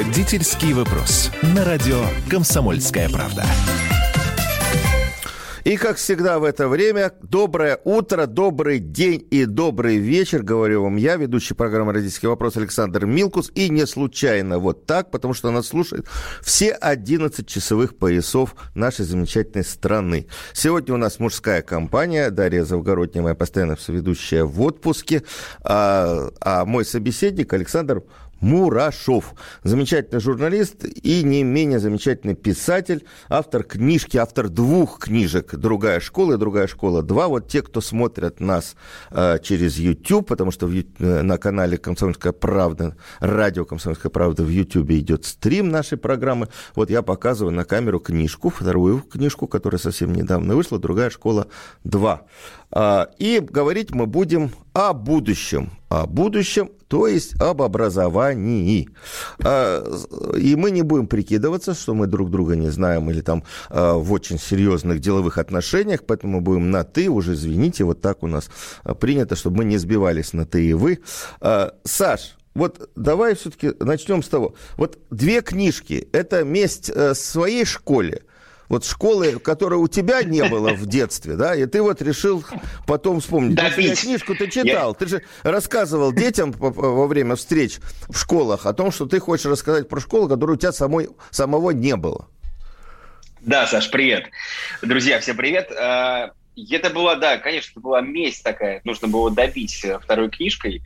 Родительский вопрос. На радио «Комсомольская правда». И, как всегда в это время, доброе утро, добрый день и добрый вечер, говорю вам я, ведущий программы «Родительский вопрос» Александр Милкус. И не случайно вот так, потому что нас слушает все 11 часовых поясов нашей замечательной страны. Сегодня у нас мужская компания, Дарья Завгородняя, моя постоянная соведущая в отпуске, а, а мой собеседник Александр Мурашов. Замечательный журналист и не менее замечательный писатель, автор книжки, автор двух книжек «Другая школа» и «Другая школа 2». Вот те, кто смотрят нас э, через YouTube, потому что в, э, на канале «Комсомольская правда», радио «Комсомольская правда» в YouTube идет стрим нашей программы. Вот я показываю на камеру книжку, вторую книжку, которая совсем недавно вышла, «Другая школа 2». А, и говорить мы будем о будущем. О будущем, то есть об образовании. А, и мы не будем прикидываться, что мы друг друга не знаем или там а, в очень серьезных деловых отношениях, поэтому будем на «ты», уже извините, вот так у нас принято, чтобы мы не сбивались на «ты» и «вы». Саш, вот давай все-таки начнем с того. Вот две книжки. Это «Месть э, своей школе», вот школы, которой у тебя не было в детстве, да, и ты вот решил потом вспомнить. Добить. книжку ты читал, Я... ты же рассказывал детям во время встреч в школах о том, что ты хочешь рассказать про школу, которую у тебя самой, самого не было. Да, Саш, привет. Друзья, всем привет. А, это была, да, конечно, это была месть такая, нужно было добить э, второй книжкой.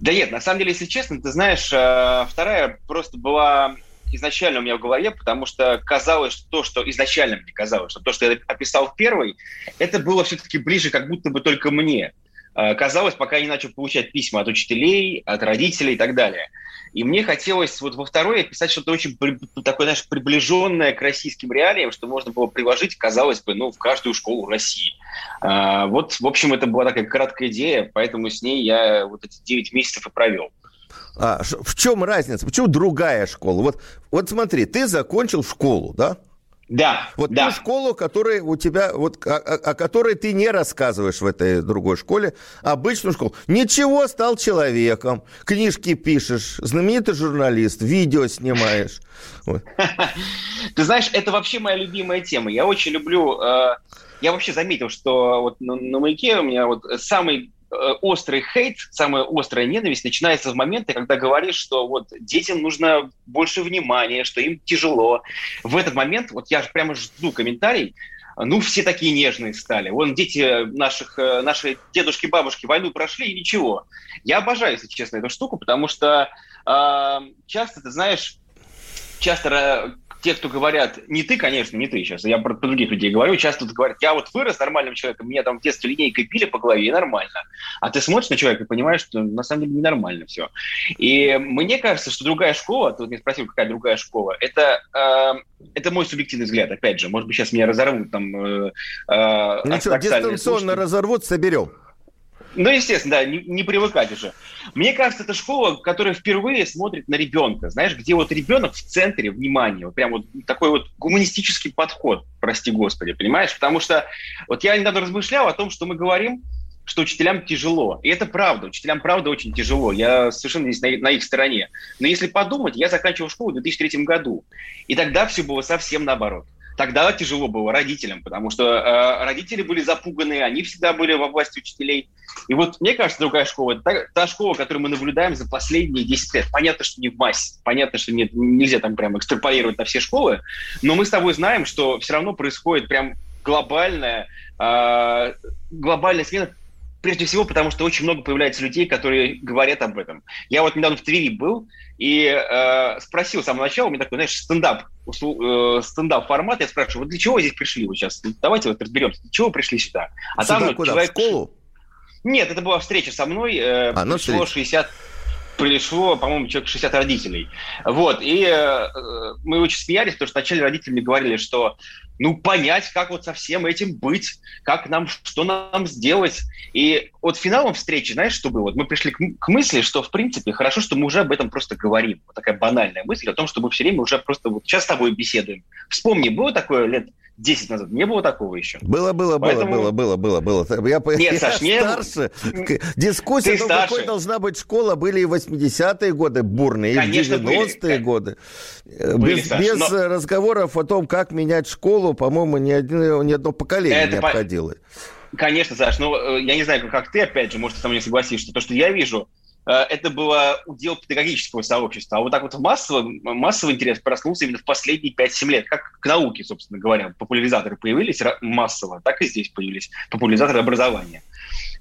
Да нет, на самом деле, если честно, ты знаешь, э, вторая просто была изначально у меня в голове, потому что казалось, что то, что изначально мне казалось, что то, что я описал в первой, это было все-таки ближе как будто бы только мне. А, казалось, пока я не начал получать письма от учителей, от родителей и так далее. И мне хотелось вот во второй описать что-то очень такое, знаешь, приближенное к российским реалиям, что можно было приложить, казалось бы, ну, в каждую школу России. А, вот, в общем, это была такая краткая идея, поэтому с ней я вот эти 9 месяцев и провел. А, в чем разница? Почему другая школа? Вот, вот смотри, ты закончил школу, да? Да. Вот да. ту школу, которая у тебя, вот, о, о, которой ты не рассказываешь в этой другой школе, обычную школу. Ничего, стал человеком, книжки пишешь, знаменитый журналист, видео снимаешь. Ты знаешь, это вообще моя любимая тема. Я очень люблю... Э, я вообще заметил, что вот на, на маяке у меня вот самый острый хейт, самая острая ненависть начинается в моменты, когда говоришь, что вот детям нужно больше внимания, что им тяжело. В этот момент, вот я прямо жду комментарий, ну, все такие нежные стали. Вон дети наших, э, наши дедушки, бабушки войну прошли и ничего. Я обожаю, если честно, эту штуку, потому что э, часто, ты знаешь, часто те, кто говорят, не ты, конечно, не ты сейчас, я про, про других людей говорю, часто тут говорят, я вот вырос нормальным человеком, меня там в детстве линейкой пили по голове, и нормально. А ты смотришь на человека и понимаешь, что на самом деле ненормально все. И мне кажется, что другая школа, ты вот меня спросил, какая другая школа, это, э, это мой субъективный взгляд, опять же, может быть, сейчас меня разорвут там... Э, э, ну что, дистанционно слушатели. разорвут, соберем. Ну, естественно, да, не, не привыкать уже. Мне кажется, это школа, которая впервые смотрит на ребенка, знаешь, где вот ребенок в центре внимания, вот прям вот такой вот гуманистический подход, прости господи, понимаешь? Потому что вот я недавно размышлял о том, что мы говорим, что учителям тяжело. И это правда, учителям правда очень тяжело. Я совершенно здесь на, на их стороне. Но если подумать, я заканчивал школу в 2003 году, и тогда все было совсем наоборот тогда тяжело было родителям, потому что э, родители были запуганы, они всегда были во власти учителей. И вот мне кажется, другая школа, та, та школа, которую мы наблюдаем за последние 10 лет. Понятно, что не в массе, понятно, что нет, нельзя там прямо экстраполировать на все школы, но мы с тобой знаем, что все равно происходит прям глобальная, э, глобальная смена прежде всего потому, что очень много появляется людей, которые говорят об этом. Я вот недавно в Твери был и э, спросил с самого начала, у меня такой, знаешь, стендап, э, стендап формат, я спрашиваю, вот для чего вы здесь пришли вы сейчас? Давайте вот разберемся, для чего вы пришли сюда? А сюда там куда, человек... в школу? Нет, это была встреча со мной, э, а, ну, пришло 60 пришло, по-моему, человек 60 родителей. Вот, и э, мы очень смеялись, потому что вначале родители мне говорили, что ну, понять, как вот со всем этим быть, как нам, что нам сделать. И вот финалом встречи, знаешь, что было? Вот мы пришли к, к мысли, что, в принципе, хорошо, что мы уже об этом просто говорим. Вот такая банальная мысль о том, что мы все время уже просто вот сейчас с тобой беседуем. Вспомни, было такое лет 10 назад. Не было такого еще. Было, было, Поэтому... было, было, было, было, было. Я, Нет, я Саш, не старше. Дискуссия о том, какой должна быть школа, были и 80-е годы бурные, Конечно, и 90-е годы. Были, без Саш, без но... разговоров о том, как менять школу, по-моему, ни, один, ни одно поколение Это не обходило. Конечно, Саш, но э, я не знаю, как ты, опять же, может, ты со мной согласишься, то, что я вижу, Э, это было удел педагогического сообщества. А вот так вот массовый, массовый интерес проснулся именно в последние 5-7 лет. Как к науке, собственно говоря, популяризаторы появились массово, так и здесь появились популяризаторы образования.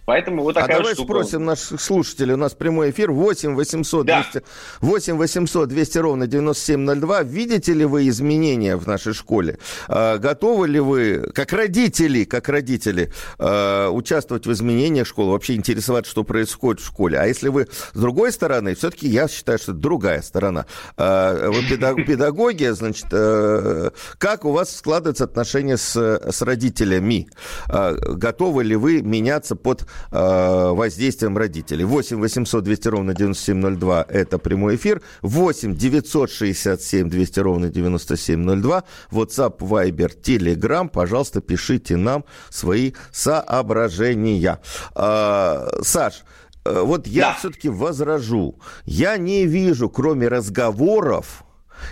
Поэтому вот такая а давай штука. спросим наших слушателей. У нас прямой эфир 8 800 200, да. 8 800 200 ровно 9702. Видите ли вы изменения в нашей школе? А, готовы ли вы, как родители, как родители, а, участвовать в изменениях школы? Вообще интересоваться, что происходит в школе? А если вы с другой стороны, все-таки я считаю, что это другая сторона. А, вы педагоги, значит, а, как у вас складываются отношения с, с родителями? А, готовы ли вы меняться под Э, воздействием родителей. 8 800 200 ровно 9702 – это прямой эфир. 8 967 200 ровно 9702. WhatsApp, Viber, Telegram. Пожалуйста, пишите нам свои соображения. А, Саш, э, вот я да. все-таки возражу. Я не вижу, кроме разговоров,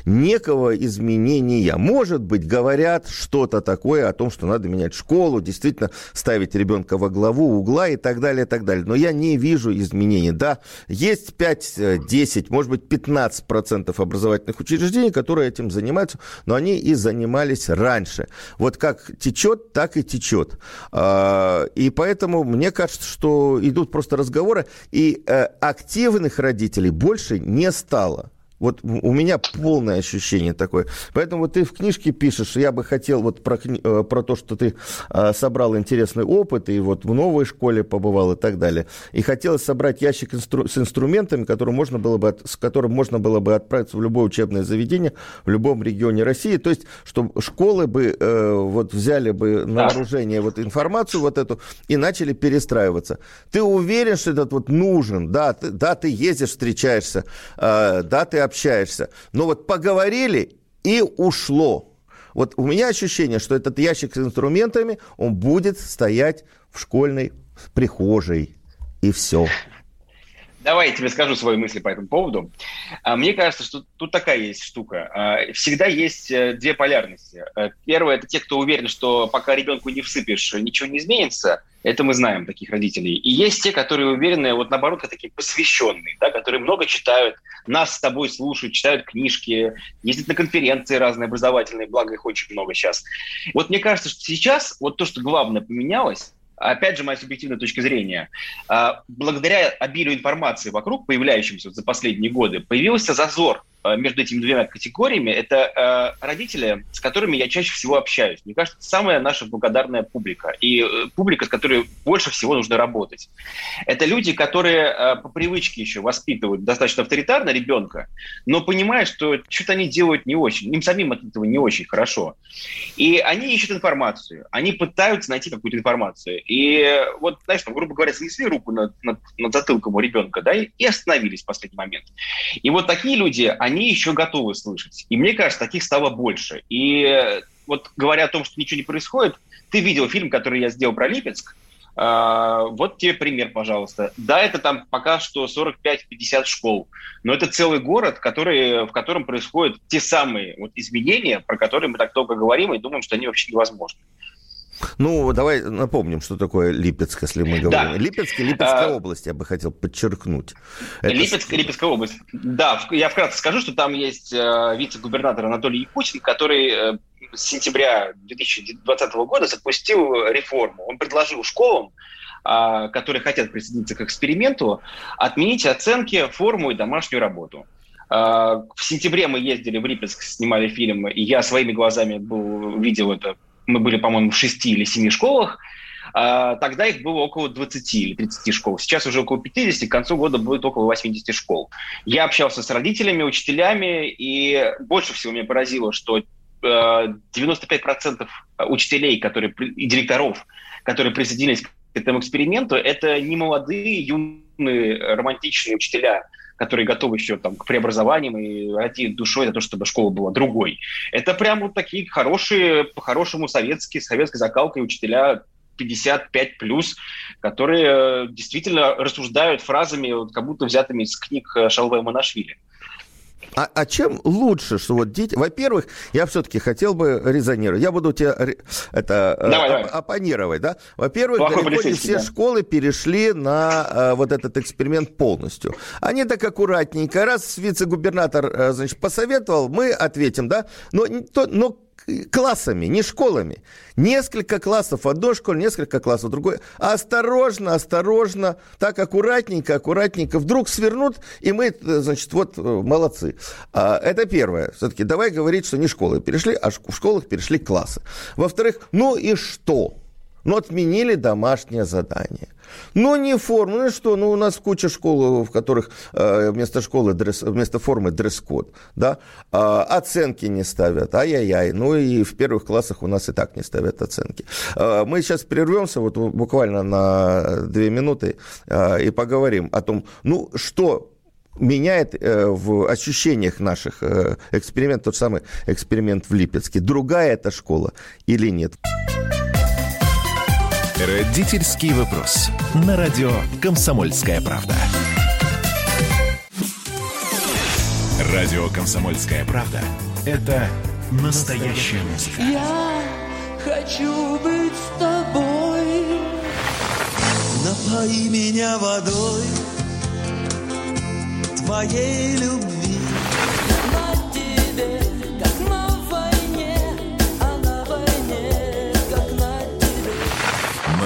некого изменения. Может быть, говорят что-то такое о том, что надо менять школу, действительно ставить ребенка во главу угла и так далее, и так далее. Но я не вижу изменений. Да, есть 5-10, может быть, 15% образовательных учреждений, которые этим занимаются, но они и занимались раньше. Вот как течет, так и течет. А, и поэтому мне кажется, что идут просто разговоры, и э, активных родителей больше не стало. Вот у меня полное ощущение такое. Поэтому вот ты в книжке пишешь, я бы хотел вот про, э, про то, что ты э, собрал интересный опыт, и вот в новой школе побывал и так далее. И хотелось собрать ящик инстру- с инструментами, который можно было бы, с которым можно было бы отправиться в любое учебное заведение в любом регионе России. То есть, чтобы школы бы э, вот взяли бы на вооружение вот информацию вот эту и начали перестраиваться. Ты уверен, что этот вот нужен? Да, ты, да, ты ездишь, встречаешься, э, да, ты общаешься. Но вот поговорили и ушло. Вот у меня ощущение, что этот ящик с инструментами, он будет стоять в школьной прихожей. И все. Давай я тебе скажу свои мысли по этому поводу. А, мне кажется, что тут такая есть штука. А, всегда есть э, две полярности. Э, первое – это те, кто уверен, что пока ребенку не всыпешь, ничего не изменится. Это мы знаем, таких родителей. И есть те, которые уверены, вот наоборот, такие посвященные, да, которые много читают, нас с тобой слушают, читают книжки, ездят на конференции разные образовательные, благо их очень много сейчас. Вот мне кажется, что сейчас вот то, что главное поменялось, опять же, моя субъективная точка зрения, а, благодаря обилию информации вокруг, появляющимся за последние годы, появился зазор между этими двумя категориями, это э, родители, с которыми я чаще всего общаюсь. Мне кажется, самая наша благодарная публика и э, публика, с которой больше всего нужно работать. Это люди, которые э, по привычке еще воспитывают достаточно авторитарно ребенка, но понимают, что что-то они делают не очень, им самим от этого не очень хорошо. И они ищут информацию, они пытаются найти какую-то информацию. И вот, знаешь, там, грубо говоря, снесли руку над, над, над затылком у ребенка, да, и остановились в последний момент. И вот такие люди, они они еще готовы слышать. И мне кажется, таких стало больше. И вот говоря о том, что ничего не происходит, ты видел фильм, который я сделал про Липецк, Uh, вот тебе пример, пожалуйста. Да, это там пока что 45-50 школ, но это целый город, который, в котором происходят те самые вот изменения, про которые мы так долго говорим и думаем, что они вообще невозможны. Ну, давай напомним, что такое Липецк, если мы говорим. Да. Липецк и Липецкая а... область, я бы хотел подчеркнуть. Это... Липецк и Липецкая область. Да, я вкратце скажу, что там есть э, вице-губернатор Анатолий Якутин, который э, с сентября 2020 года запустил реформу. Он предложил школам, э, которые хотят присоединиться к эксперименту, отменить оценки, форму и домашнюю работу. В сентябре мы ездили в Липецк, снимали фильм, и я своими глазами был, видел это мы были, по-моему, в шести или семи школах, А, тогда их было около 20 или 30 школ. Сейчас уже около 50, к концу года будет около 80 школ. Я общался с родителями, учителями, и больше всего меня поразило, что 95% э, учителей которые, и директоров, которые присоединились к этому эксперименту, это не молодые, юные, романтичные учителя, которые готовы еще там, к преобразованиям и ради душой за то, чтобы школа была другой. Это прям вот такие хорошие, по-хорошему советские, советской закалкой учителя 55 плюс, которые э, действительно рассуждают фразами, вот, как будто взятыми из книг э, Шалвая Монашвили. А, а чем лучше, что вот дети... Во-первых, я все-таки хотел бы резонировать. Я буду тебя это, э, давай, оп- давай. оппонировать. Да? Во-первых, Плохой далеко не все да. школы перешли на а, вот этот эксперимент полностью. Они так аккуратненько. Раз вице-губернатор значит, посоветовал, мы ответим. да. Но, то, но классами, не школами. Несколько классов одной школе, несколько классов другой. Осторожно, осторожно, так аккуратненько, аккуратненько. Вдруг свернут, и мы, значит, вот э, молодцы. А, это первое. Все-таки давай говорить, что не школы перешли, а в школах перешли классы. Во-вторых, ну и что? Ну, отменили домашнее задание. Ну, не форму. Ну, что? Ну, у нас куча школ, в которых э, вместо школы, дресс, вместо формы дресс-код, да? А, оценки не ставят, ай-яй-яй. Ну, и в первых классах у нас и так не ставят оценки. А, мы сейчас прервемся вот буквально на две минуты а, и поговорим о том, ну, что меняет э, в ощущениях наших э, эксперимент, тот самый эксперимент в Липецке. Другая эта школа или нет? Родительский вопрос. На радио «Комсомольская правда». Радио «Комсомольская правда» — это настоящая музыка. Я хочу быть с тобой. Напои меня водой твоей любви.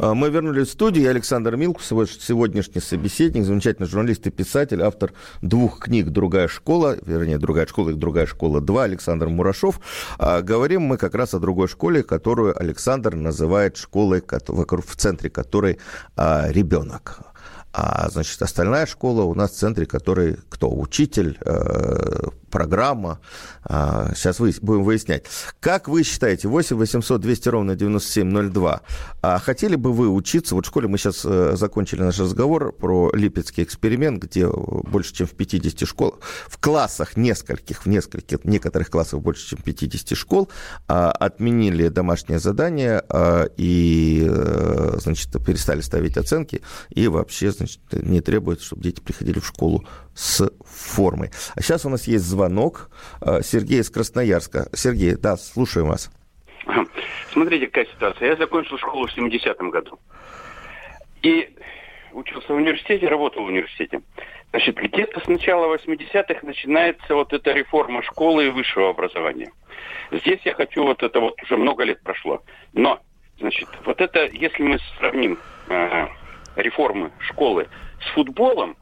А, мы вернулись в студию. Я Александр Милкус, сегодняшний собеседник, замечательный журналист и писатель, автор двух книг «Другая школа», вернее, «Другая школа» и «Другая школа 2», Александр Мурашов. А, говорим мы как раз о другой школе, которую Александр называет школой, в центре которой а, ребенок. А, значит, остальная школа у нас в центре, который кто? Учитель, э, программа. А, сейчас вы, будем выяснять. Как вы считаете, 8 800 200 ровно 9702, а хотели бы вы учиться, вот в школе мы сейчас э, закончили наш разговор про Липецкий эксперимент, где больше, чем в 50 школ, в классах нескольких, в нескольких, некоторых классах больше, чем 50 школ, а, отменили домашнее задание а, и, э, значит, перестали ставить оценки и вообще, значит, не требуют, чтобы дети приходили в школу с формой. А сейчас у нас есть звонок. Э, Сергей из Красноярска. Сергей, да, слушаем вас. Смотрите, какая ситуация. Я закончил школу в 70-м году. И учился в университете, работал в университете. Значит, где-то с начала 80-х начинается вот эта реформа школы и высшего образования. Здесь я хочу, вот это вот уже много лет прошло. Но, значит, вот это, если мы сравним э, реформы школы с футболом,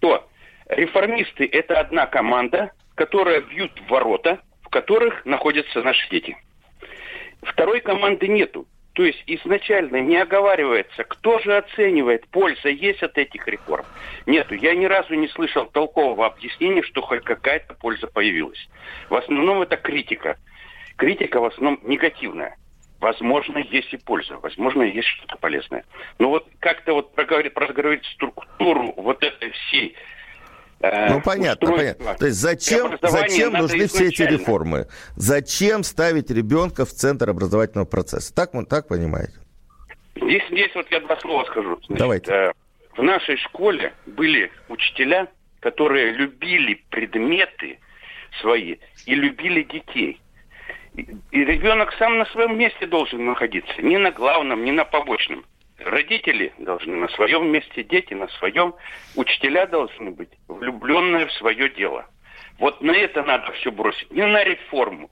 то реформисты – это одна команда, которая бьют в ворота, в которых находятся наши дети. Второй команды нету. То есть изначально не оговаривается, кто же оценивает, польза есть от этих реформ. Нету. Я ни разу не слышал толкового объяснения, что хоть какая-то польза появилась. В основном это критика. Критика в основном негативная. Возможно, есть и польза, возможно, есть что-то полезное. Но вот как-то вот проговорить, проговорить структуру вот этой всей э, ну, понятно, понятно. То есть зачем, зачем нужны все эти реформы? Зачем ставить ребенка в центр образовательного процесса? Так, так понимаете? Здесь, здесь вот я два слова скажу. Значит, Давайте. Э, в нашей школе были учителя, которые любили предметы свои и любили детей. И, ребенок сам на своем месте должен находиться, не на главном, не на побочном. Родители должны на своем месте, дети на своем, учителя должны быть влюбленные в свое дело. Вот на это надо все бросить, не на реформу.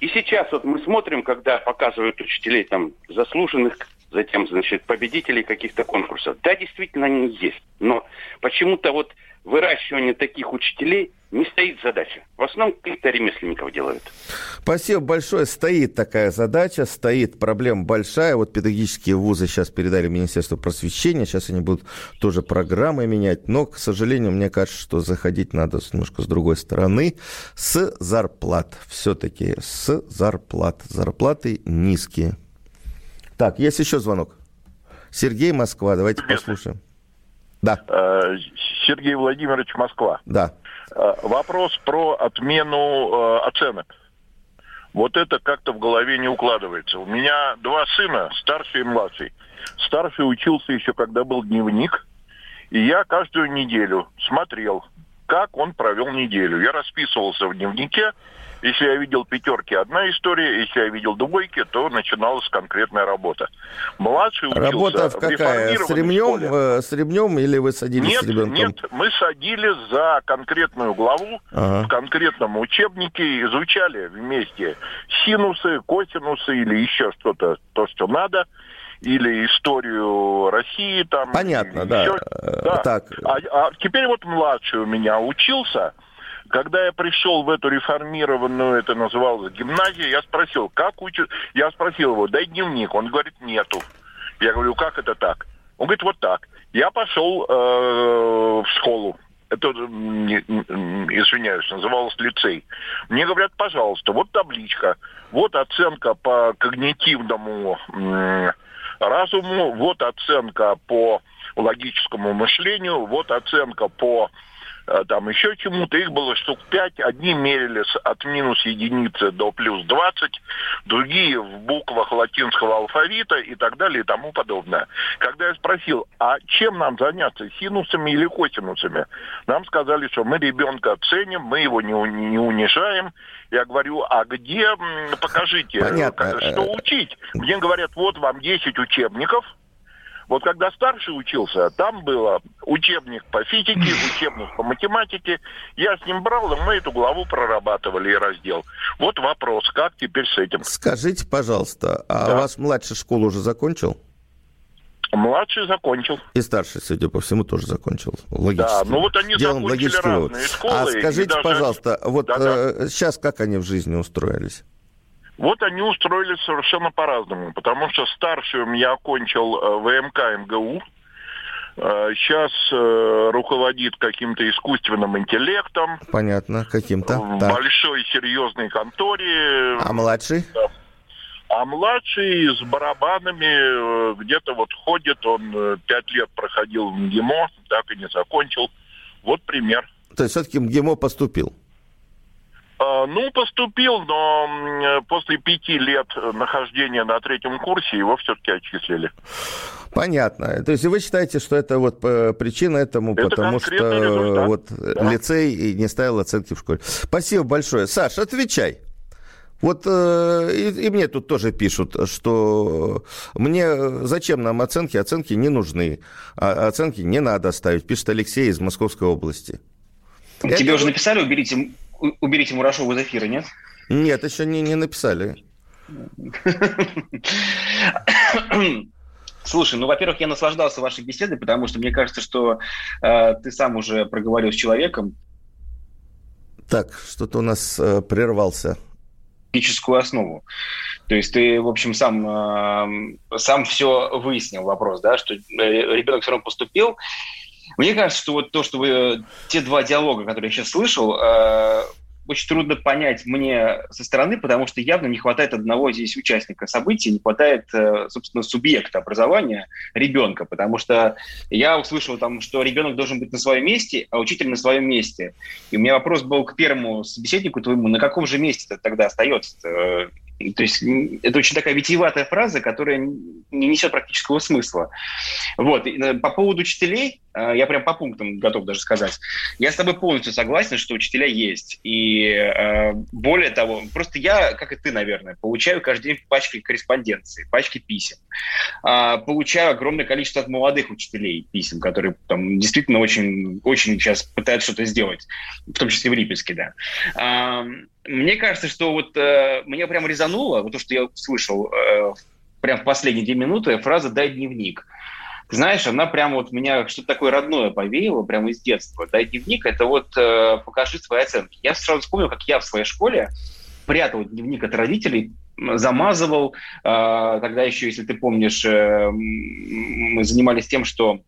И сейчас вот мы смотрим, когда показывают учителей там заслуженных, затем, значит, победителей каких-то конкурсов. Да, действительно, они есть. Но почему-то вот выращивание таких учителей не стоит задача. В основном каких-то ремесленников делают. Спасибо большое. Стоит такая задача, стоит проблема большая. Вот педагогические вузы сейчас передали Министерству просвещения, сейчас они будут тоже программы менять. Но, к сожалению, мне кажется, что заходить надо немножко с другой стороны. С зарплат. Все-таки с зарплат. Зарплаты низкие. Так, есть еще звонок. Сергей Москва, давайте Привет. послушаем. Да, Э, Сергей Владимирович, Москва. да. Э, Вопрос про отмену э, оценок. Вот это как-то в голове не укладывается. У меня два сына, старший и младший. Старший учился еще, когда был дневник, и я каждую неделю смотрел, как он провел неделю. Я расписывался в дневнике. Если я видел пятерки, одна история. Если я видел двойки, то начиналась конкретная работа. Младший учился Работа в в какая? С ремнем, школе. с ремнем или вы садились Нет, с ребенком? нет, мы садили за конкретную главу Ага. в конкретном учебнике, изучали вместе синусы, косинусы или еще что-то, то, что надо, или историю России там. Понятно, да. еще- Э, да. так. А, а теперь вот младший у меня учился. Когда я пришел в эту реформированную, это называлось гимназия, я спросил, как учат? Я спросил его, дай дневник. Он говорит, нету. Я говорю, как это так? Он говорит, вот так. Я пошел э, в школу. Это, извиняюсь, называлось лицей. Мне говорят, пожалуйста, вот табличка, вот оценка по когнитивному м, разуму, вот оценка по логическому мышлению, вот оценка по э, там еще чему-то. Их было штук пять. Одни мерили от минус единицы до плюс 20, другие в буквах латинского алфавита и так далее и тому подобное. Когда я спросил, а чем нам заняться, синусами или косинусами? Нам сказали, что мы ребенка ценим, мы его не, не унижаем. Я говорю, а где, покажите, Понятно. э, что учить? Мне говорят, вот вам 10 учебников, вот когда старший учился, там было учебник по физике, учебник по математике. Я с ним брал, и мы эту главу прорабатывали и раздел. Вот вопрос, как теперь с этим? Скажите, пожалуйста, а Да. ваш младший школу уже закончил? Младший закончил. И старший, судя по всему, тоже закончил. Логически. Да, ну вот они Делаем закончили логический вывод. разные школы, А скажите, даже- пожалуйста, вот Да-да. э, сейчас как они в жизни устроились? Вот они устроились совершенно по-разному, потому что старший у меня окончил э, ВМК МГУ, э, сейчас э, руководит каким-то искусственным интеллектом Понятно, каким-то. в Так. большой серьезной конторе. А младший? А младший с барабанами э, где-то вот ходит, он э, пять лет проходил в МГИМО, так и не закончил. Вот пример. То есть все-таки МГИМО поступил? А, Ну, поступил, но после пяти лет э, нахождения на третьем курсе его все-таки отчислили. Понятно. То есть вы считаете, что это вот э, причина этому, Это потому что результат. вот э, Да. лицей и не ставил оценки в школе. Спасибо большое. Саш, отвечай. Вот э, и, и мне тут тоже пишут, что мне зачем нам оценки? Оценки не нужны. А оценки не надо ставить, пишет Алексей из Московской области. Тебе Это- уже написали, уберите, уберите Мурашову из эфира, нет? Нет, еще не, не написали. Слушай, ну, во-первых, я наслаждался вашей беседой, потому что мне кажется, что э, ты сам уже проговорил с человеком Так, что-то у нас э, прервался. логическую основу. То есть ты, в общем, сам, э, сам все выяснил вопрос, да, что э, ребенок все равно поступил. Мне кажется, что вот то, что вы, те два диалога, которые я сейчас слышал, э, очень трудно понять мне со стороны, потому что явно не хватает одного здесь участника событий, не хватает, э, собственно, субъекта образования ребенка, потому что я услышал там, что ребенок должен быть на своем месте, а учитель на своем месте. И у меня вопрос был к первому собеседнику твоему, на каком же месте это тогда остается? Э, То есть это очень такая витиеватая фраза, которая не несет практического смысла. Вот. Э, По поводу учителей, э, я прям по пунктам готов даже сказать. Я с тобой полностью согласен, что учителя есть. И э, более того, просто я, как и ты, наверное, получаю каждый день пачки корреспонденции, пачки писем. Э, получаю огромное количество от молодых учителей писем, которые там действительно очень, очень сейчас пытаются что-то сделать, в том числе в Липецке, да. Э, мне кажется, что вот э, мне прям резануло, вот то, что я слышал э, прям в последние две минуты, фраза «дай дневник». Знаешь, она прям вот меня что-то такое родное повеяло, прямо из детства. «Дай дневник» — это вот э, покажи свои оценки. Я сразу вспомнил, как я в своей школе прятал дневник от родителей, замазывал. Э, тогда еще, если ты помнишь, э, мы занимались тем, что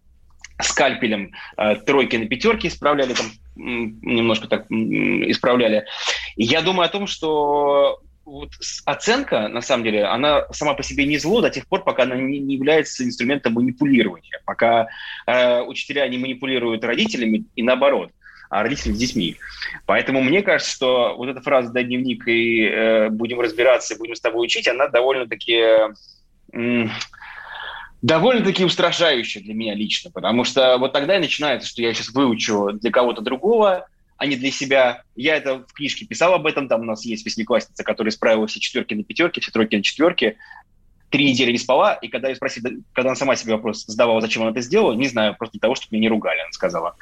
скальпелем э, тройки на пятерки исправляли, там немножко так исправляли. Я думаю о том, что вот оценка, на самом деле, она сама по себе не зло до тех пор, пока она не, не является инструментом манипулирования, пока э, учителя не манипулируют родителями и наоборот, а родители с детьми. Поэтому мне кажется, что вот эта фраза «дай дневник и э, будем разбираться, будем с тобой учить», она довольно-таки... Э, довольно-таки устрашающая для меня лично, потому что вот тогда и начинается, что я сейчас выучу для кого-то другого, а не для себя. Я это в книжке писал об этом, там у нас есть восьмиклассница, которая исправила все четверки на пятерки, все тройки на четверки, три недели не спала, и когда я спросили, когда она сама себе вопрос задавала, зачем она это сделала, не знаю, просто для того, чтобы меня не ругали, она сказала.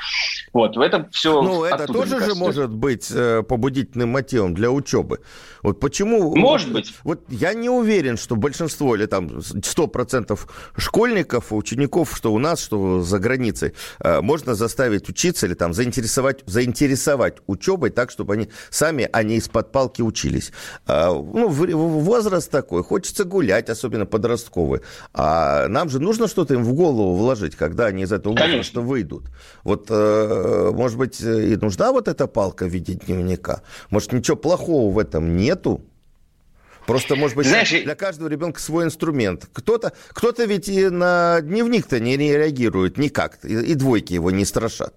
Вот, в этом все Ну, это тоже же может быть э, побудительным мотивом для учебы. Вот почему... Может быть. Вот я не уверен, что большинство или там 100% школьников, учеников, что у нас, что за границей, э, можно заставить учиться или там заинтересовать, заинтересовать учебой так, чтобы они сами, а не из-под палки учились. Э, ну, возраст такой, хочется гулять, особенно особенно подростковые. А нам же нужно что-то им в голову вложить, когда они из этого возраста выйдут. Вот, э, может быть, и нужна вот эта палка в виде дневника. Может, ничего плохого в этом нету? Просто, может быть, Знаешь, для каждого ребенка свой инструмент. Кто-то кто ведь и на дневник-то не реагирует никак, и, и двойки его не страшат.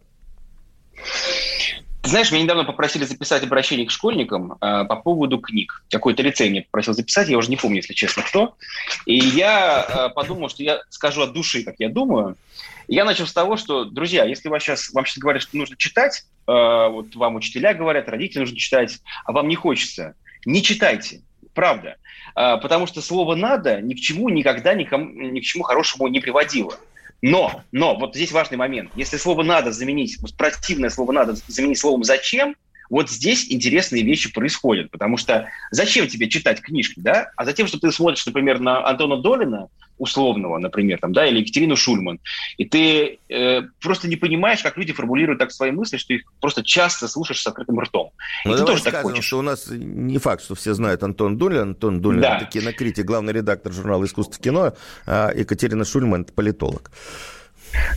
Знаешь, меня недавно попросили записать обращение к школьникам э, по поводу книг. Какой-то лицей мне попросил записать, я уже не помню, если честно, кто. И я э, подумал, что я скажу от души, как я думаю. И я начал с того, что, друзья, если вас сейчас, вам сейчас говорят, что нужно читать, э, вот вам учителя говорят, родители нужно читать, а вам не хочется, не читайте. Правда. Э, потому что слово «надо» ни к чему никогда никому, ни к чему хорошему не приводило. Но, но, вот здесь важный момент. Если слово «надо» заменить, противное слово «надо» заменить словом «зачем», вот здесь интересные вещи происходят, потому что зачем тебе читать книжки, да? А затем, что ты смотришь, например, на Антона Долина, условного, например, там, да, или Екатерину Шульман, и ты э, просто не понимаешь, как люди формулируют так свои мысли, что их просто часто слушаешь с открытым ртом. Ну, и ты тоже скажем, так хочешь. что у нас не факт, что все знают Антон Долин. Антон Долин да. – это кинокритик, главный редактор журнала «Искусство кино», а Екатерина Шульман – это политолог.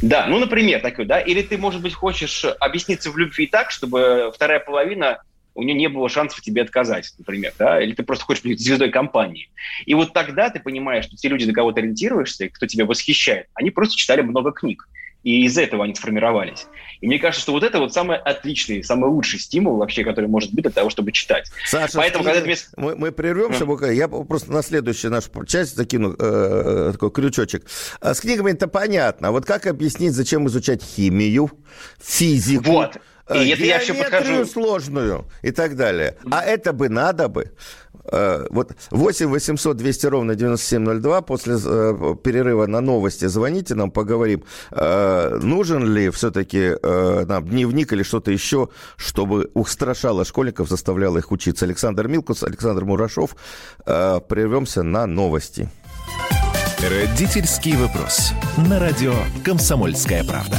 Да, ну, например, такой, да, или ты, может быть, хочешь объясниться в любви так, чтобы вторая половина у нее не было шансов тебе отказать, например, да, или ты просто хочешь быть звездой компании. И вот тогда ты понимаешь, что те люди, на кого ты ориентируешься, кто тебя восхищает, они просто читали много книг. И из этого они сформировались. И мне кажется, что вот это вот самый отличный, самый лучший стимул вообще, который может быть для того, чтобы читать. Саша, Поэтому, когда ты... мы, мы прервемся, mm. я просто на следующую нашу часть закину э, такой крючочек. А с книгами это понятно. Вот как объяснить, зачем изучать химию, физику? Вот. И это я все подхожу. сложную и так далее. А это бы надо бы. Э, вот 8 800 200 ровно 9702. После э, перерыва на новости звоните нам, поговорим. Э, нужен ли все-таки нам дневник или что-то еще, чтобы устрашало школьников, заставляло их учиться? Александр Милкус, Александр Мурашов. Прервемся на новости. Родительский вопрос. На радио «Комсомольская правда».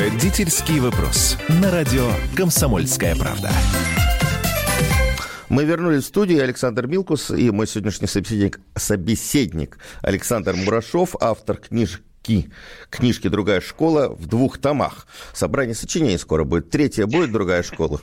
Родительский вопрос. На радио «Комсомольская правда». Мы вернулись в студию. Александр Милкус и мой сегодняшний собеседник, собеседник Александр Мурашов, автор книжки книжки «Другая школа» в двух томах. Собрание сочинений скоро будет. Третья будет «Другая школа».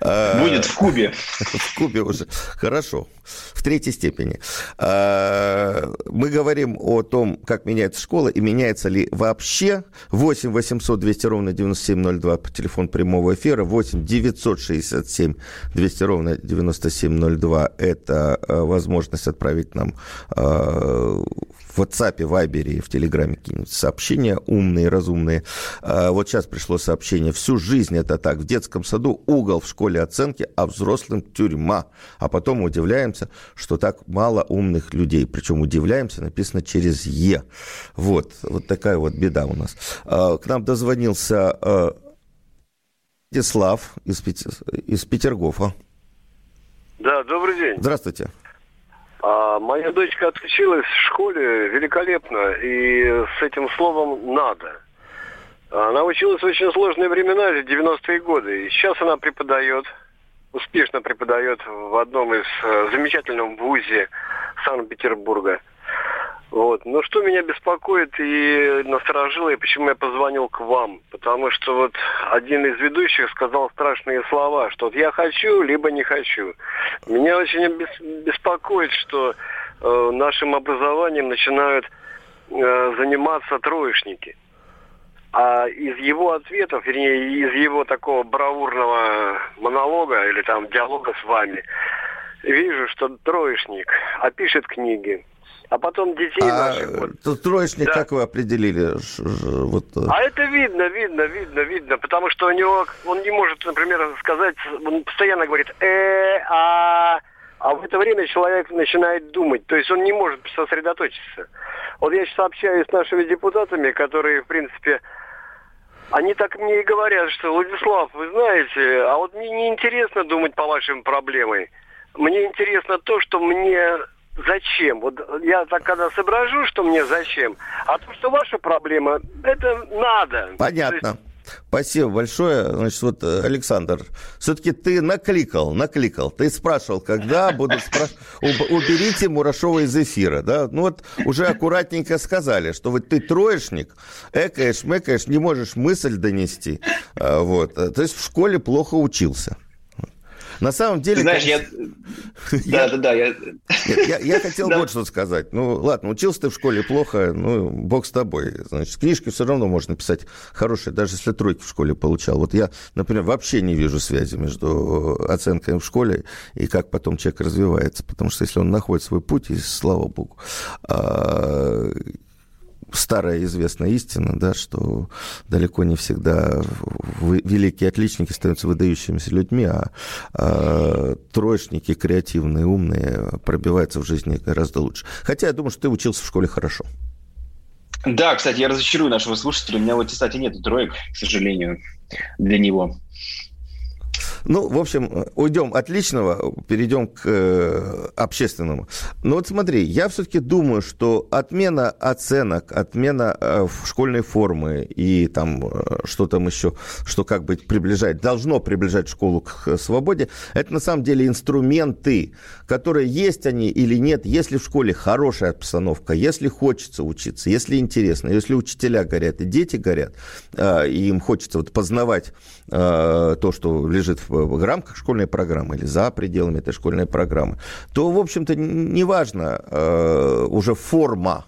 Будет в Кубе. В Кубе уже. Хорошо. В третьей степени. А, мы говорим о том, как меняется школа и меняется ли вообще. 8 800 200 ровно 9702 по телефону прямого эфира. 8 967 200 ровно 9702 – это а, возможность отправить нам в WhatsApp, Viber и в Телеграме какие-нибудь сообщения умные, разумные. Вот сейчас пришло сообщение. Всю жизнь это так. В детском саду угол в школе оценки, а взрослым тюрьма. А потом удивляемся, что так мало умных людей. Причем удивляемся, написано через «е». Вот, вот такая вот беда у нас. К нам дозвонился Владислав из, из Петергофа. Да, добрый день. Здравствуйте. А, моя дочка отучилась в школе великолепно, и с этим словом «надо». Она училась в очень сложные времена, 90-е годы, и сейчас она преподает, успешно преподает в одном из э, замечательном вузе Санкт-Петербурга. Вот. Но что меня беспокоит и насторожило, и почему я позвонил к вам? Потому что вот один из ведущих сказал страшные слова, что вот я хочу, либо не хочу. Меня очень беспокоит, что э, нашим образованием начинают э, заниматься троечники. А из его ответов, вернее, из его такого бравурного монолога или там диалога с вами, вижу, что троечник опишет книги, а потом детей а наших. Вот. Троечник, да. как вы определили? Вот. Э. А это видно, видно, видно, видно, потому что у него, он не может, например, сказать, он постоянно говорит э, а, а в это время человек начинает думать, то есть он не может сосредоточиться. Вот я сейчас общаюсь с нашими депутатами, которые, в принципе, они так мне и говорят, что, Владислав, вы знаете, а вот мне не интересно думать по вашим проблемам. Мне интересно то, что мне зачем. Вот я так когда соображу, что мне зачем, а то, что ваша проблема, это надо. Понятно. Спасибо большое. Значит, вот, э, Александр, все-таки ты накликал, накликал. Ты спрашивал, когда будут спрашивать. Уберите Мурашова из эфира. Да? Ну вот уже аккуратненько сказали, что вот ты троечник, экаешь, мекаешь, не можешь мысль донести. А, вот. То есть в школе плохо учился. На самом деле... Ты знаешь, я... Да, да, да. Я, я, я хотел вот что сказать. Ну, ладно, учился ты в школе плохо, ну, бог с тобой. Значит, книжки все равно можно писать хорошие, даже если тройки в школе получал. Вот я, например, вообще не вижу связи между оценками в школе и как потом человек развивается. Потому что если он находит свой путь, и слава богу, а, старая известная истина, да, что далеко не всегда великие отличники становятся выдающимися людьми, а, а троечники, креативные, умные пробиваются в жизни гораздо лучше. Хотя я думаю, что ты учился в школе хорошо. Да, кстати, я разочарую нашего слушателя. У меня вот, кстати, нет троек, к сожалению, для него. Ну, в общем, уйдем от личного, перейдем к э, общественному. Ну вот смотри, я все-таки думаю, что отмена оценок, отмена э, школьной формы и там э, что там еще, что как бы приближает, должно приближать школу к свободе, это на самом деле инструменты, которые есть они или нет, если в школе хорошая обстановка, если хочется учиться, если интересно, если учителя горят и дети горят, э, и им хочется вот познавать э, то, что лежит в рамках школьной программы или за пределами этой школьной программы, то, в общем-то, неважно э, уже форма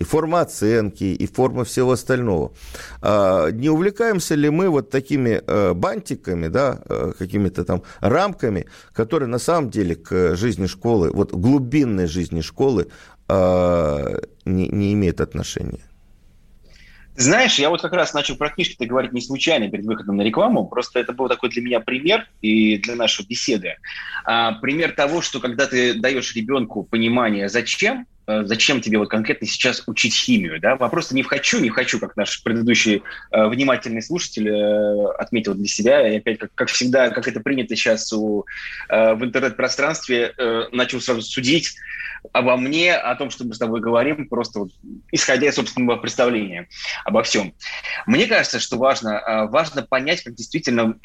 и форма оценки, и форма всего остального. А, не увлекаемся ли мы вот такими э, бантиками, да, э, какими-то там рамками, которые на самом деле к жизни школы, вот глубинной жизни школы э, не, не имеют отношения? Знаешь, я вот как раз начал про книжки-то говорить не случайно перед выходом на рекламу, просто это был такой для меня пример и для нашей беседы. А, пример того, что когда ты даешь ребенку понимание, зачем, зачем тебе вот конкретно сейчас учить химию, да? Вопрос не в хочу, не хочу, как наш предыдущий э, внимательный слушатель э, отметил для себя. И опять, как, как всегда, как это принято сейчас у, э, в интернет-пространстве, э, начал сразу судить обо мне, о том, что мы с тобой говорим, просто вот, исходя из собственного представления обо всем. Мне кажется, что важно, э, важно понять, как действительно,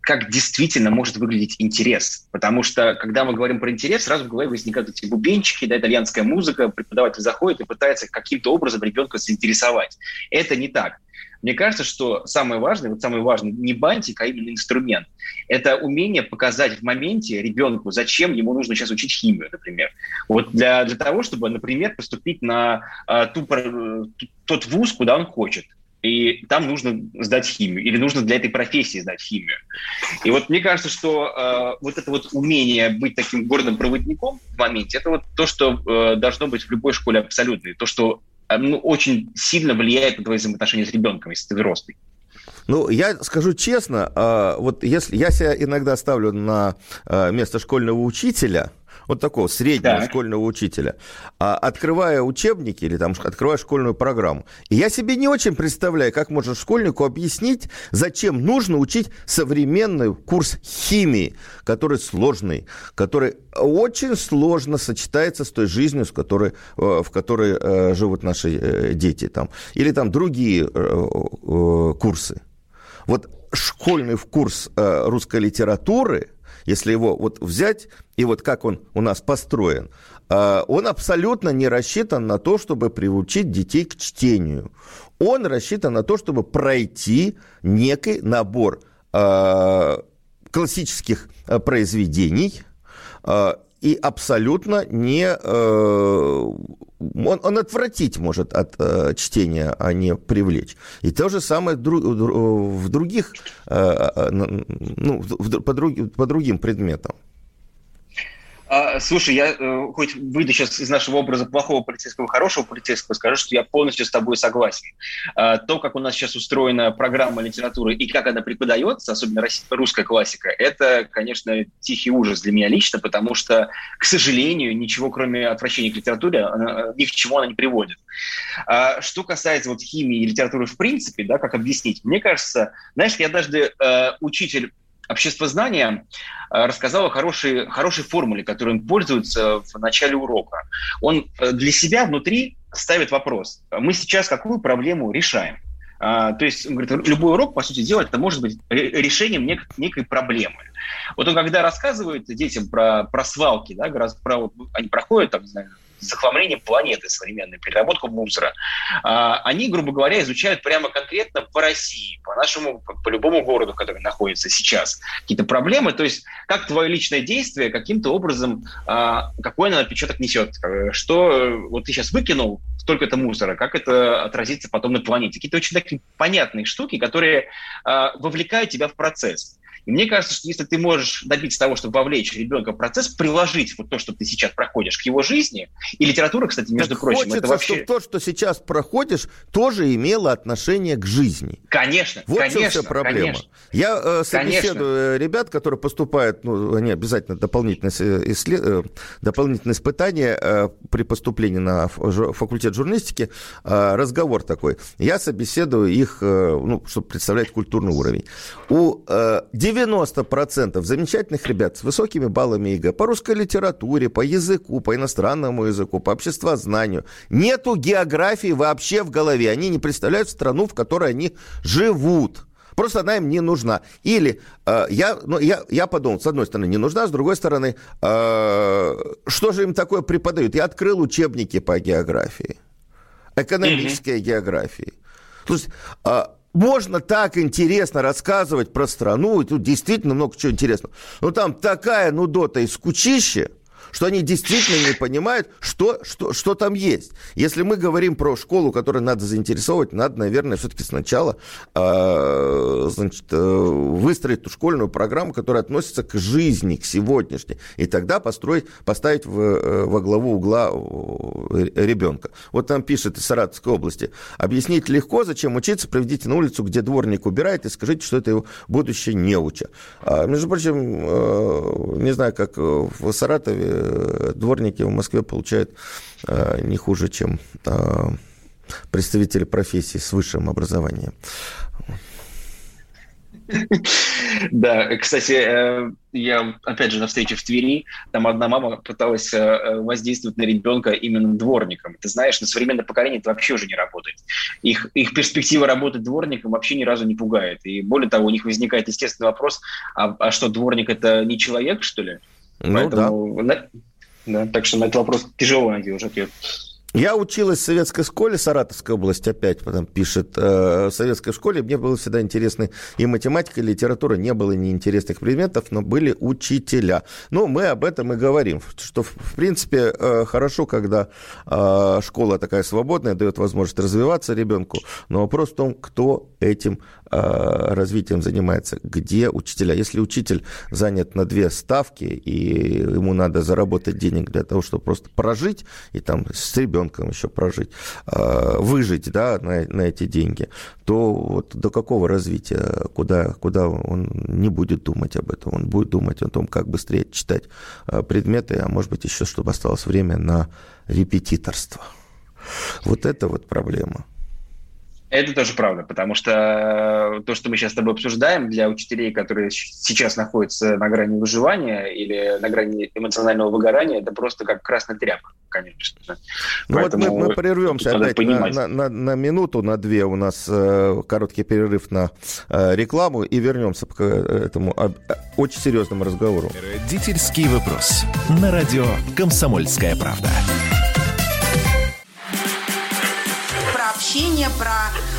как действительно может выглядеть интерес. Потому что, когда мы говорим про интерес, сразу в голове возникают эти бубенчики, да, итальянская музыка, преподаватель заходит и пытается каким-то образом ребенка заинтересовать. Это не так. Мне кажется, что самое важное, вот самый важный не бантик, а именно инструмент. Это умение показать в моменте ребенку, зачем ему нужно сейчас учить химию, например. Вот для, для того, чтобы, например, поступить на а, ту, тот вуз, куда он хочет и там нужно сдать химию, или нужно для этой профессии сдать химию. И вот мне кажется, что э, вот это вот умение быть таким гордым проводником в моменте, это вот то, что э, должно быть в любой школе абсолютно, и то, что э, ну, очень сильно влияет на твои взаимоотношения с ребенком, если ты взрослый. Ну, я скажу честно, э, вот если я себя иногда ставлю на э, место школьного учителя – вот такого среднего так. школьного учителя, а, открывая учебники или там открывая школьную программу. И я себе не очень представляю, как можно школьнику объяснить, зачем нужно учить современный курс химии, который сложный, который очень сложно сочетается с той жизнью, с которой, э, в которой э, живут наши э, дети там, или там другие курсы. Вот школьный курс русской литературы – если его вот взять, и вот как он у нас построен, а, он абсолютно не рассчитан на то, чтобы приучить детей к чтению. Он рассчитан на то, чтобы пройти некий набор а, классических а, произведений, и абсолютно не... Э, он, он отвратить может от э, чтения, а не привлечь. И то же самое в других, э, ну, по, друг, по другим предметам. А, слушай, я э, хоть выйду сейчас из нашего образа плохого полицейского, хорошего полицейского, скажу, что я полностью с тобой согласен. А, то, как у нас сейчас устроена программа литературы и как она преподается, особенно русская классика, это, конечно, тихий ужас для меня лично, потому что, к сожалению, ничего, кроме отвращения к литературе, она, ни к чему она не приводит. А, что касается вот химии и литературы в принципе, да, как объяснить, мне кажется, знаешь, я однажды э, учитель общество знания э, рассказал о хорошей, хорошей формуле, которой он пользуется в начале урока. Он э, для себя внутри ставит вопрос. Мы сейчас какую проблему решаем? А, то есть, он говорит, любой урок, по сути дела, это может быть решением нек- некой проблемы. Вот он когда рассказывает детям про, про свалки, да, про, они проходят, там, не знаю, захламлением планеты современной, переработку мусора. А, они, грубо говоря, изучают прямо конкретно по России, по нашему, по любому городу, который находится сейчас, какие-то проблемы, то есть как твое личное действие каким-то образом, а, какой оно отпечаток несет, что вот ты сейчас выкинул столько-то мусора, как это отразится потом на планете. Какие-то очень такие понятные штуки, которые а, вовлекают тебя в процесс. И мне кажется, что если ты можешь добиться того, чтобы вовлечь ребенка в процесс, приложить вот то, что ты сейчас проходишь к его жизни, и литература, кстати, между так прочим, хочется, это вообще... чтобы то, что сейчас проходишь, тоже имело отношение к жизни. Конечно, вот конечно, вся проблема. Конечно. Я э, собеседую конечно. ребят, которые поступают, ну, они обязательно дополнительное, исслед... Э, дополнительное испытание э, при поступлении на факультет журналистики, э, разговор такой. Я собеседую их, э, ну, чтобы представлять культурный уровень. У э, 90% замечательных ребят с высокими баллами ЕГЭ по русской литературе, по языку, по иностранному языку, по обществознанию. Нету географии вообще в голове. Они не представляют страну, в которой они живут. Просто она им не нужна. Или э, я, ну, я, я подумал, с одной стороны, не нужна, с другой стороны, э, что же им такое преподают? Я открыл учебники по географии, экономической mm-hmm. географии. То есть, э, можно так интересно рассказывать про страну, и тут действительно много чего интересного. Но там такая нудота и скучище – что они действительно не понимают, что, что, что там есть. Если мы говорим про школу, которую надо заинтересовывать, надо, наверное, все-таки сначала э, значит, э, выстроить ту школьную программу, которая относится к жизни, к сегодняшней, и тогда построить, поставить в, э, во главу угла э, ребенка. Вот там пишет из Саратовской области. Объяснить легко, зачем учиться, проведите на улицу, где дворник убирает, и скажите, что это его будущее неуча. А, между прочим, э, не знаю, как в Саратове дворники в Москве получают э, не хуже, чем э, представители профессии с высшим образованием. Да, кстати, э, я, опять же, на встрече в Твери, там одна мама пыталась э, воздействовать на ребенка именно дворником. Ты знаешь, на современное поколение это вообще уже не работает. Их, их перспектива работать дворником вообще ни разу не пугает. И более того, у них возникает естественный вопрос, а, а что, дворник это не человек, что ли? Ну Поэтому, да. На, да. Так что на этот вопрос тяжело уже ответ. Я училась в советской школе, Саратовская область опять потом пишет, э, в советской школе мне было всегда интересно и математика, и литература, не было неинтересных предметов, но были учителя. Ну, мы об этом и говорим, что, в принципе, э, хорошо, когда э, школа такая свободная, дает возможность развиваться ребенку, но вопрос в том, кто этим развитием занимается, где учителя. Если учитель занят на две ставки, и ему надо заработать денег для того, чтобы просто прожить, и там с ребенком еще прожить, выжить да, на, на эти деньги, то вот до какого развития, куда, куда он не будет думать об этом, он будет думать о том, как быстрее читать предметы, а может быть еще, чтобы осталось время на репетиторство. Вот это вот проблема. Это тоже правда, потому что то, что мы сейчас с тобой обсуждаем, для учителей, которые сейчас находятся на грани выживания или на грани эмоционального выгорания, это просто как красная тряпка, конечно. Ну Поэтому вот мы, мы прервемся опять на, на, на, на минуту, на две. У нас э, короткий перерыв на э, рекламу и вернемся к этому э, очень серьезному разговору. Родительский вопрос. На радио «Комсомольская правда». Общение, про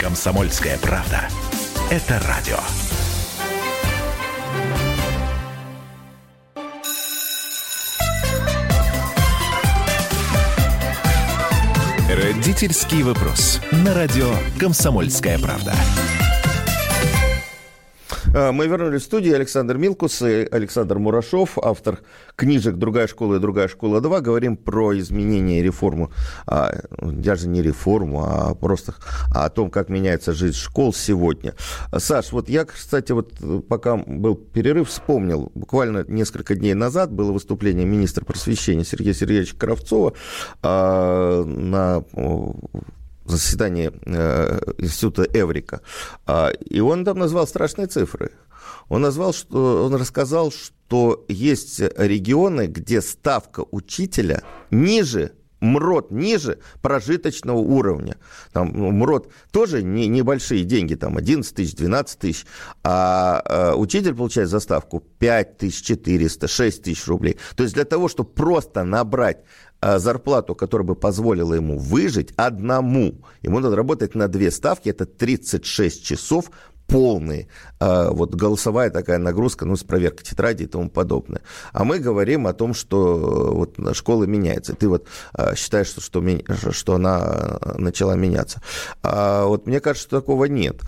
Комсомольская правда. Это радио. Родительский вопрос. На радио «Комсомольская правда». А, мы вернулись в студию. Александр Милкус и Александр Мурашов, автор книжек «Другая школа» и «Другая школа 2». Говорим про изменения и реформу. А, даже не реформу, а просто о том, как меняется жизнь школ сегодня. Саш, вот я, кстати, вот пока был перерыв, вспомнил. Буквально несколько дней назад было выступление министра просвещения Сергея Сергеевича Кравцова а, на заседании э, института Эврика, а, и он там назвал страшные цифры. Он назвал, что он рассказал, что есть регионы, где ставка учителя ниже МРОД ниже прожиточного уровня. Там ну, МРОД тоже не, небольшие деньги, там 11 тысяч, 12 тысяч, а, а учитель получает заставку 5 тысяч 400, 6 тысяч рублей. То есть для того, чтобы просто набрать зарплату, которая бы позволила ему выжить одному, ему надо работать на две ставки, это 36 часов полные, а, вот голосовая такая нагрузка, ну, с проверкой тетради и тому подобное. А мы говорим о том, что э, вот школа меняется. Ты вот а, считаешь, что, что, что она начала меняться. А вот мне кажется, что такого нет.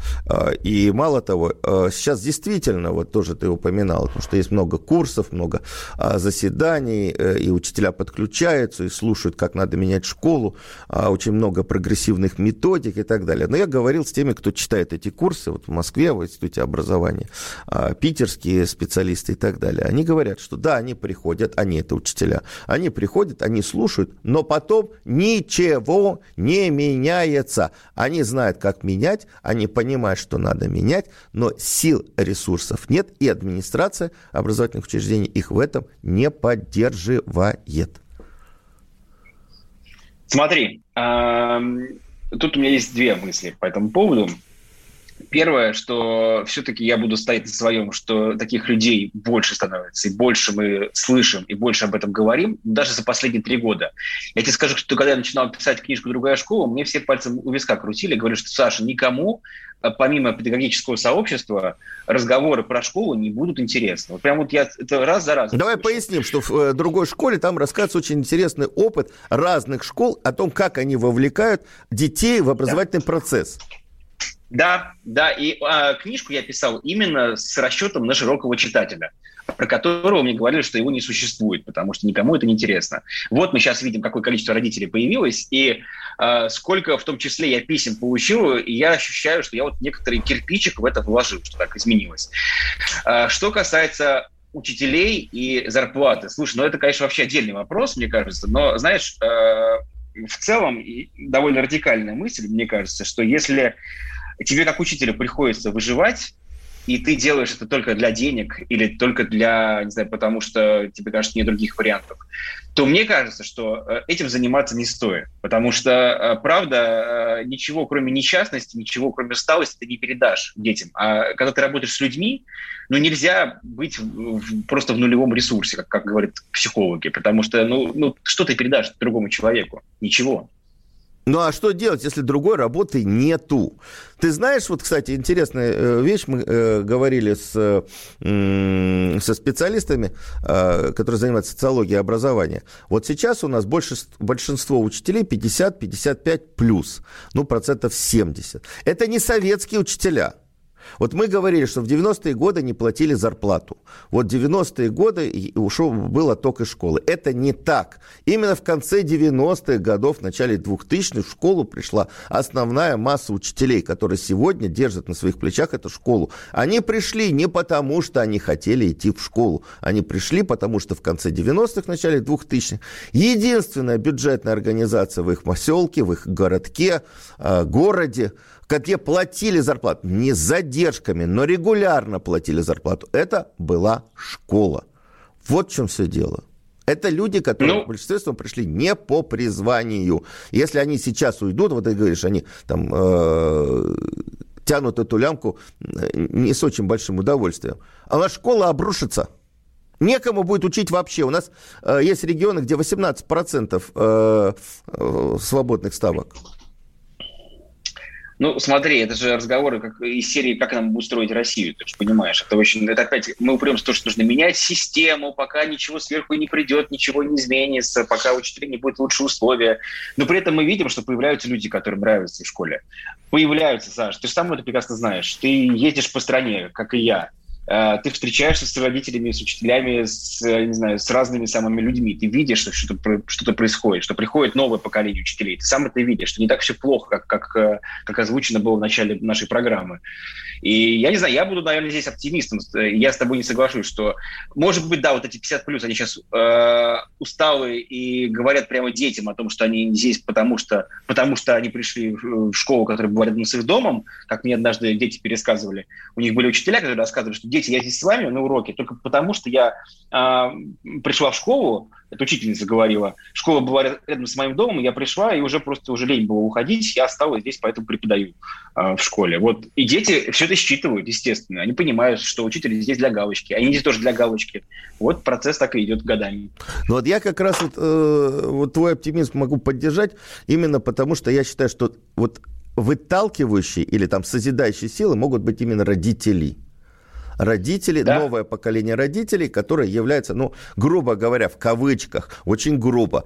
И мало того, сейчас действительно, вот тоже ты упоминал, потому что есть много курсов, много заседаний, э, и учителя подключаются и слушают, как надо менять школу, очень много прогрессивных методик и так далее. Но я говорил с теми, кто читает эти курсы, вот в Москве, Москве, в Институте образования, а, питерские специалисты и так далее, они говорят, что да, они приходят, они это учителя, они приходят, они слушают, но потом ничего не меняется. Они знают, как менять, они понимают, что надо менять, но сил, ресурсов нет, и администрация образовательных учреждений их в этом не поддерживает. Смотри, тут у меня есть две мысли по этому поводу. Первое, что все-таки я буду стоять на своем, что таких людей больше становится, и больше мы слышим, и больше об этом говорим, даже за последние три года. Я тебе скажу, что когда я начинал писать книжку «Другая школа», мне все пальцем у виска крутили, говорю, что, Саша, никому а, помимо педагогического сообщества, разговоры про школу не будут интересны. Вот прям вот я это раз за разом. Давай слышу. поясним, что в э, другой школе там рассказывается очень интересный опыт разных школ о том, как они вовлекают детей в образовательный да. процесс. Да, да, и а, книжку я писал именно с расчетом на широкого читателя про которого мне говорили, что его не существует, потому что никому это не интересно. Вот мы сейчас видим, какое количество родителей появилось, и э, сколько в том числе я писем получил, и я ощущаю, что я вот некоторый кирпичик в это вложил, что так изменилось. Э, что касается учителей и зарплаты. Слушай, ну это, конечно, вообще отдельный вопрос, мне кажется, но, знаешь, э, в целом довольно радикальная мысль, мне кажется, что если тебе как учителю приходится выживать, и ты делаешь это только для денег или только для, не знаю, потому что тебе кажется нет других вариантов, то мне кажется, что э, этим заниматься не стоит. Потому что, э, правда, э, ничего кроме несчастности, ничего кроме усталости ты не передашь детям. А когда ты работаешь с людьми, ну, нельзя быть в, просто в нулевом ресурсе, как, как говорят психологи. Потому что, ну, ну, что ты передашь другому человеку? Ничего. Ну а что делать, если другой работы нету? Ты знаешь, вот, кстати, интересная э, вещь, мы э, говорили с, э, со специалистами, э, которые занимаются социологией образования. Вот сейчас у нас больше, большинство учителей 50-55 плюс, ну, процентов 70. Это не советские учителя – вот мы говорили, что в 90-е годы не платили зарплату. Вот 90-е годы ушел, был отток из школы. Это не так. Именно в конце 90-х годов, в начале 2000-х в школу пришла основная масса учителей, которые сегодня держат на своих плечах эту школу. Они пришли не потому, что они хотели идти в школу. Они пришли, потому что в конце 90-х, в начале 2000-х единственная бюджетная организация в их поселке, в их городке, э, городе, где платили зарплату, не с задержками, но регулярно платили зарплату, это была школа. Вот в чем все дело. Это люди, которые ну, своем пришли не по призванию. Если они сейчас уйдут, вот ты говоришь, они там э, тянут эту лямку э, не с очень большим удовольствием. А школа обрушится. Некому будет учить вообще. У нас э, есть регионы, где 18% э, э, свободных ставок. Ну, смотри, это же разговоры как из серии, как нам будет строить Россию, ты же понимаешь. Это очень, это опять, мы упремся в то, что нужно менять систему, пока ничего сверху не придет, ничего не изменится, пока учителя не будет лучше условия. Но при этом мы видим, что появляются люди, которым нравятся в школе. Появляются, Саша, ты же сам это прекрасно знаешь. Ты ездишь по стране, как и я. Э, ты встречаешься с родителями, с учителями, с, не знаю, с разными самыми людьми. Ты видишь, что что-то, что происходит, что приходит новое поколение учителей. Ты сам это видишь, что не так все плохо, как, как, э, как озвучено было в начале нашей программы. И я не знаю, я буду, наверное, здесь оптимистом. Я с тобой не соглашусь, что, может быть, да, вот эти 50 плюс, они сейчас э, усталые и говорят прямо детям о том, что они здесь потому что, потому что они пришли в школу, которая была рядом с их домом, как мне однажды дети пересказывали. У них были учителя, которые рассказывали, что дети, я здесь с вами на уроке только потому, что я э, пришла в школу, это учительница говорила, школа была рядом с моим домом, я пришла, и уже просто уже лень было уходить, я осталась здесь, поэтому преподаю э, в школе. Вот. И дети все это считывают, естественно. Они понимают, что учитель здесь для галочки, они здесь тоже для галочки. Вот процесс так и идет годами. Ну вот я как раз вот, э, вот твой оптимизм могу поддержать, именно потому что я считаю, что вот выталкивающие или там созидающие силы могут быть именно родители родители, да? новое поколение родителей, которые являются, ну, грубо говоря, в кавычках, очень грубо,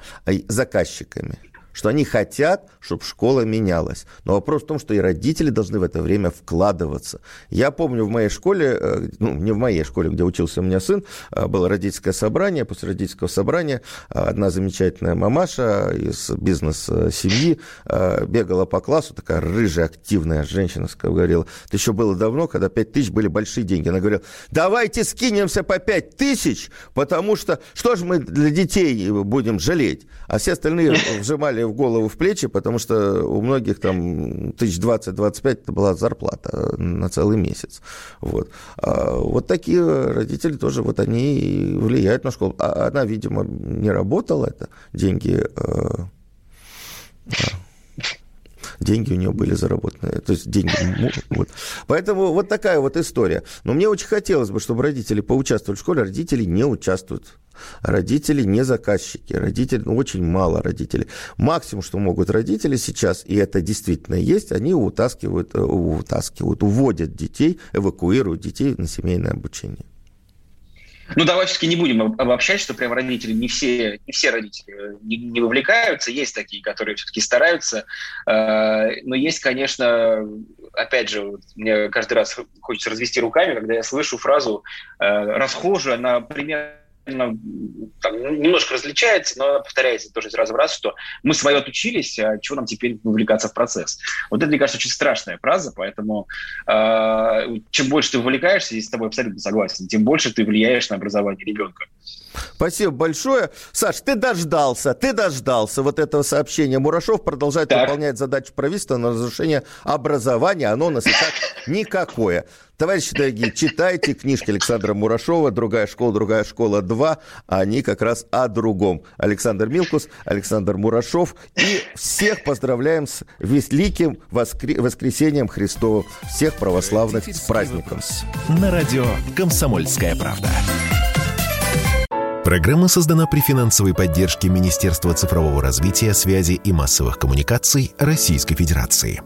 заказчиками что они хотят, чтобы школа менялась. Но вопрос в том, что и родители должны в это время вкладываться. Я помню в моей школе, э, ну, не в моей школе, где учился у меня сын, э, было родительское собрание. После родительского собрания э, одна замечательная мамаша из бизнес-семьи бегала по классу, такая рыжая, активная женщина, говорила. Это еще было давно, когда 5 тысяч были большие деньги. Она говорила, давайте скинемся по 5 тысяч, потому что что же мы для детей будем жалеть? А все остальные вжимали в голову в плечи, потому что у многих там тысяч двадцать-двадцать это была зарплата на целый месяц. Вот. А вот такие родители тоже, вот они влияют на школу. А она, видимо, не работала, это деньги... Э, деньги у нее были заработаны, то есть деньги. Вот. Поэтому вот такая вот история. Но мне очень хотелось бы, чтобы родители поучаствовали в школе, родители не участвуют. Родители не заказчики, родители, ну, очень мало родителей. Максимум, что могут родители сейчас, и это действительно есть, они утаскивают, э, утаскивают, уводят детей, эвакуируют детей на семейное обучение. Ну, давай все-таки не будем обобщать, что прям родители, не все, не все родители не, не вовлекаются. Есть такие, которые все-таки стараются. Э, но есть, конечно, опять же, мне каждый раз хочется развести руками, когда я слышу фразу э, расхожая на пример там, немножко различается, но повторяется тоже из раза в раз, что мы свое отучились, а чего нам теперь вовлекаться в процесс? Вот это, мне кажется, очень страшная фраза, поэтому э, чем больше ты вовлекаешься, я с тобой абсолютно согласен, тем больше ты влияешь на образование ребенка. Спасибо большое. Саш, ты дождался, ты дождался вот этого сообщения. Мурашов продолжает так. выполнять задачу правительства на разрушение образования. Оно у нас и так никакое. Товарищи дорогие, читайте книжки Александра Мурашова «Другая школа, другая школа 2». Они как раз о другом. Александр Милкус, Александр Мурашов. И всех поздравляем с великим воскр... воскресением Христовым. Всех православных с праздником. На радио «Комсомольская правда». Программа создана при финансовой поддержке Министерства цифрового развития, связи и массовых коммуникаций Российской Федерации.